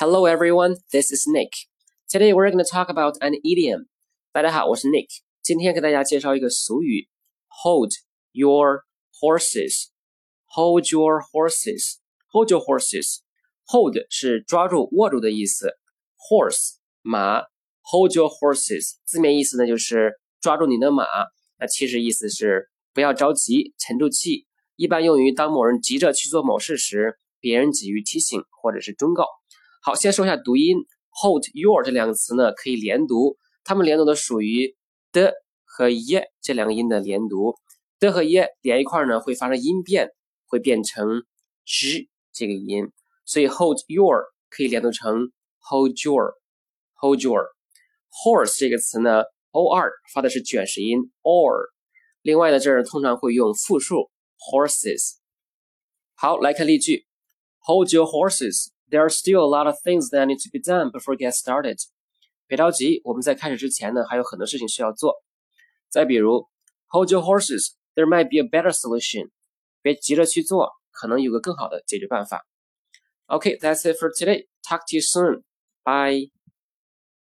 Hello everyone, this is Nick. Today we're going to talk about an idiom. 大家好，我是 Nick。今天给大家介绍一个俗语：Hold your horses. Hold your horses. Hold your horses. Hold 是抓住、握住的意思。Horse 马，Hold your horses 字面意思呢就是抓住你的马。那其实意思是不要着急，沉住气。一般用于当某人急着去做某事时，别人给予提醒或者是忠告。 好，先说一下读音，hold your 这两个词呢可以连读，它们连读的属于的和耶这两个音的连读，的和耶连一块呢会发生音变，会变成 z 这个音，所以 hold your 可以连读成 hold your，hold your。horse 这个词呢，or 发的是卷舌音 or，另外呢这儿通常会用复数。horses。好，来看例句：Hold your horses. There are still a lot of things that need to be done before get started. 别着急，我们在开始之前呢，还有很多事情需要做。再比如，Hold your horses. There might be a better solution. 别急着去做，可能有个更好的解决办法。Okay, that's it for today. Talk to you soon. Bye.